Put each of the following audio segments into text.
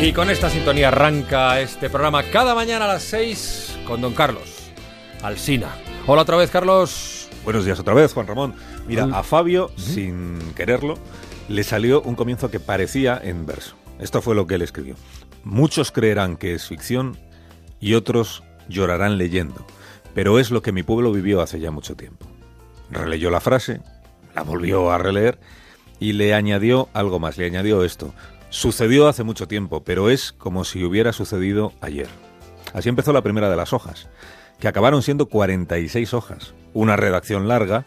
Y con esta sintonía arranca este programa cada mañana a las 6 con don Carlos Alsina. Hola otra vez, Carlos. Buenos días otra vez, Juan Ramón. Mira, a Fabio, sin quererlo, le salió un comienzo que parecía en verso. Esto fue lo que él escribió. Muchos creerán que es ficción y otros llorarán leyendo, pero es lo que mi pueblo vivió hace ya mucho tiempo. Releyó la frase, la volvió a releer y le añadió algo más, le añadió esto. Sucedió hace mucho tiempo, pero es como si hubiera sucedido ayer. Así empezó la primera de las hojas, que acabaron siendo 46 hojas, una redacción larga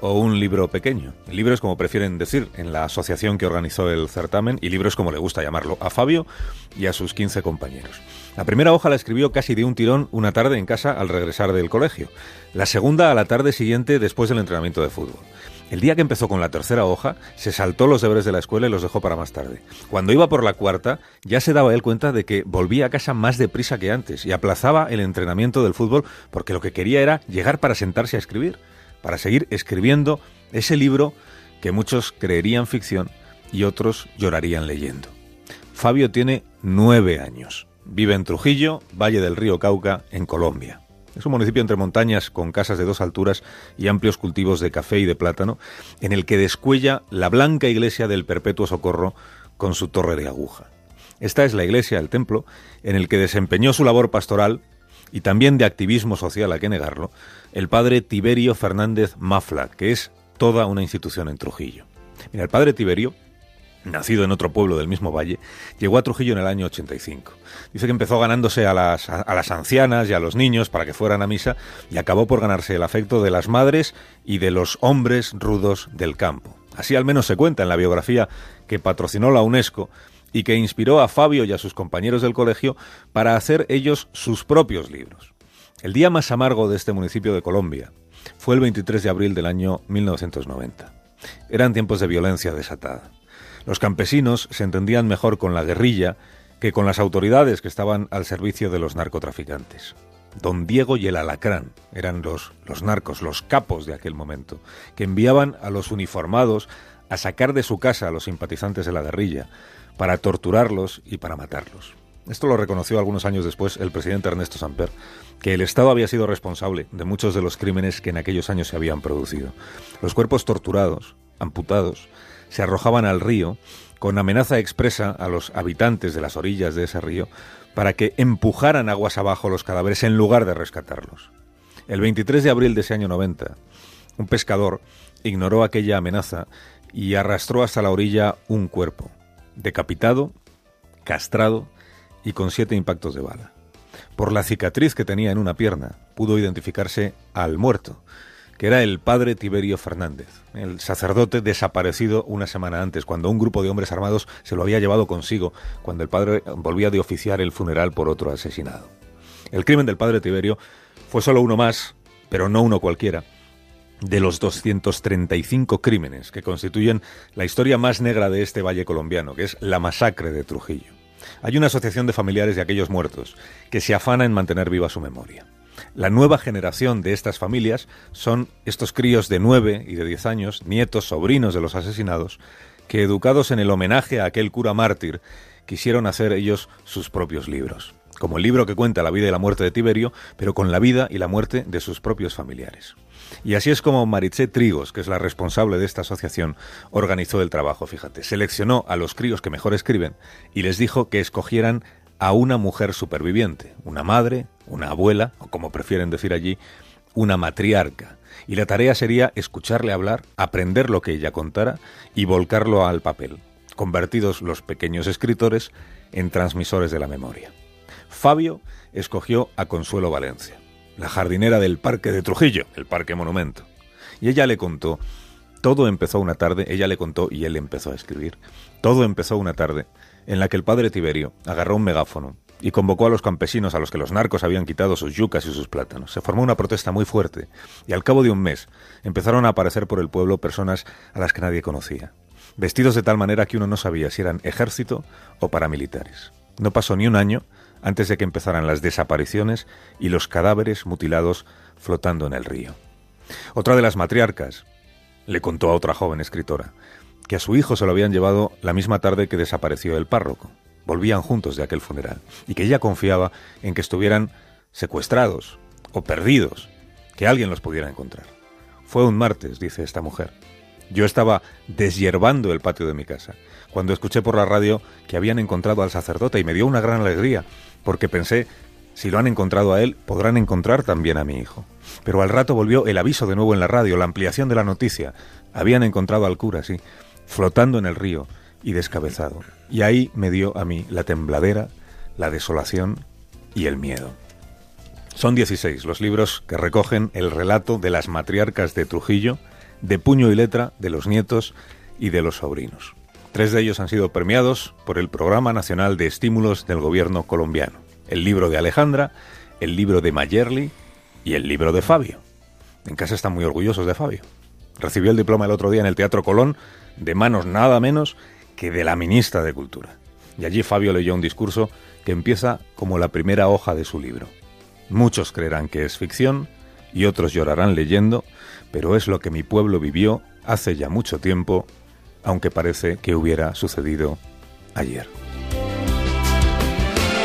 o un libro pequeño. Libros como prefieren decir en la asociación que organizó el certamen y libros como le gusta llamarlo a Fabio y a sus 15 compañeros. La primera hoja la escribió casi de un tirón una tarde en casa al regresar del colegio, la segunda a la tarde siguiente después del entrenamiento de fútbol. El día que empezó con la tercera hoja, se saltó los deberes de la escuela y los dejó para más tarde. Cuando iba por la cuarta, ya se daba él cuenta de que volvía a casa más deprisa que antes y aplazaba el entrenamiento del fútbol porque lo que quería era llegar para sentarse a escribir, para seguir escribiendo ese libro que muchos creerían ficción y otros llorarían leyendo. Fabio tiene nueve años. Vive en Trujillo, Valle del Río Cauca, en Colombia. Es un municipio entre montañas con casas de dos alturas y amplios cultivos de café y de plátano, en el que descuella la blanca iglesia del Perpetuo Socorro con su torre de aguja. Esta es la iglesia, el templo, en el que desempeñó su labor pastoral y también de activismo social, a que negarlo, el padre Tiberio Fernández Mafla, que es toda una institución en Trujillo. Mira, el padre Tiberio nacido en otro pueblo del mismo valle, llegó a Trujillo en el año 85. Dice que empezó ganándose a las, ancianas y a los niños para que fueran a misa y acabó por ganarse el afecto de las madres y de los hombres rudos del campo. Así al menos se cuenta en la biografía que patrocinó la UNESCO y que inspiró a Fabio y a sus compañeros del colegio para hacer ellos sus propios libros. El día más amargo de este municipio de Colombia fue el 23 de abril del año 1990. Eran tiempos de violencia desatada. Los campesinos se entendían mejor con la guerrilla que con las autoridades que estaban al servicio de los narcotraficantes. Don Diego y el Alacrán eran los, los narcos, los capos de aquel momento, que enviaban a los uniformados a sacar de su casa a los simpatizantes de la guerrilla, para torturarlos y para matarlos. Esto lo reconoció algunos años después el presidente Ernesto Samper, que el Estado había sido responsable de muchos de los crímenes que en aquellos años se habían producido. Los cuerpos torturados, amputados, se arrojaban al río con amenaza expresa a los habitantes de las orillas de ese río para que empujaran aguas abajo los cadáveres en lugar de rescatarlos. El 23 de abril de ese año 90, un pescador ignoró aquella amenaza y arrastró hasta la orilla un cuerpo, decapitado, castrado y con siete impactos de bala. Por la cicatriz que tenía en una pierna, pudo identificarse al muerto, que era el padre Tiberio Fernández, el sacerdote desaparecido una semana antes, cuando un grupo de hombres armados se lo había llevado consigo, cuando el padre volvía de oficiar el funeral por otro asesinado. El crimen del padre Tiberio fue solo uno más, pero no uno cualquiera, de los 235 crímenes que constituyen la historia más negra de este valle colombiano, que es la masacre de Trujillo. Hay una asociación de familiares de aquellos muertos que se afana en mantener viva su memoria. La nueva generación de estas familias son estos críos de 9 y de 10 años, nietos, sobrinos de los asesinados, que educados en el homenaje a aquel cura mártir, quisieron hacer ellos sus propios libros, como el libro que cuenta la vida y la muerte de Tiberio, pero con la vida y la muerte de sus propios familiares. Y así es como Maritze Trigos, que es la responsable de esta asociación, organizó el trabajo, fíjate. Seleccionó a los críos que mejor escriben y les dijo que escogieran a una mujer superviviente, una madre, una abuela, o como prefieren decir allí, una matriarca. Y la tarea sería escucharle hablar, aprender lo que ella contara y volcarlo al papel, convertidos los pequeños escritores en transmisores de la memoria. Fabio escogió a Consuelo Valencia, la jardinera del Parque de Trujillo, el Parque Monumento. Y ella le contó, todo empezó una tarde, ella le contó y él empezó a escribir. Todo empezó una tarde en la que el padre Tiberio agarró un megáfono y convocó a los campesinos a los que los narcos habían quitado sus yucas y sus plátanos. Se formó una protesta muy fuerte y al cabo de un mes empezaron a aparecer por el pueblo personas a las que nadie conocía, vestidos de tal manera que uno no sabía si eran ejército o paramilitares. No pasó ni un año antes de que empezaran las desapariciones y los cadáveres mutilados flotando en el río. Otra de las matriarcas le contó a otra joven escritora que a su hijo se lo habían llevado la misma tarde que desapareció el párroco. volvían juntos de aquel funeral y que ella confiaba en que estuvieran secuestrados o perdidos, que alguien los pudiera encontrar. Fue un martes, dice esta mujer. Yo estaba deshiervando el patio de mi casa, cuando escuché por la radio que habían encontrado al sacerdote y me dio una gran alegría, porque pensé, si lo han encontrado a él, podrán encontrar también a mi hijo. Pero al rato volvió el aviso de nuevo en la radio, la ampliación de la noticia. Habían encontrado al cura, sí, flotando en el río y descabezado. Y ahí me dio a mí la tembladera, la desolación y el miedo. Son 16 los libros que recogen el relato de las matriarcas de Trujillo, de puño y letra de los nietos y de los sobrinos. Tres de ellos han sido premiados por el Programa Nacional de Estímulos del Gobierno colombiano. El libro de Alejandra, el libro de Mayerly y el libro de Fabio. En casa están muy orgullosos de Fabio. Recibió el diploma el otro día en el Teatro Colón de manos nada menos que de la ministra de Cultura. Y allí Fabio leyó un discurso que empieza como la primera hoja de su libro. Muchos creerán que es ficción y otros llorarán leyendo pero es lo que mi pueblo vivió hace ya mucho tiempo, aunque parece que hubiera sucedido ayer.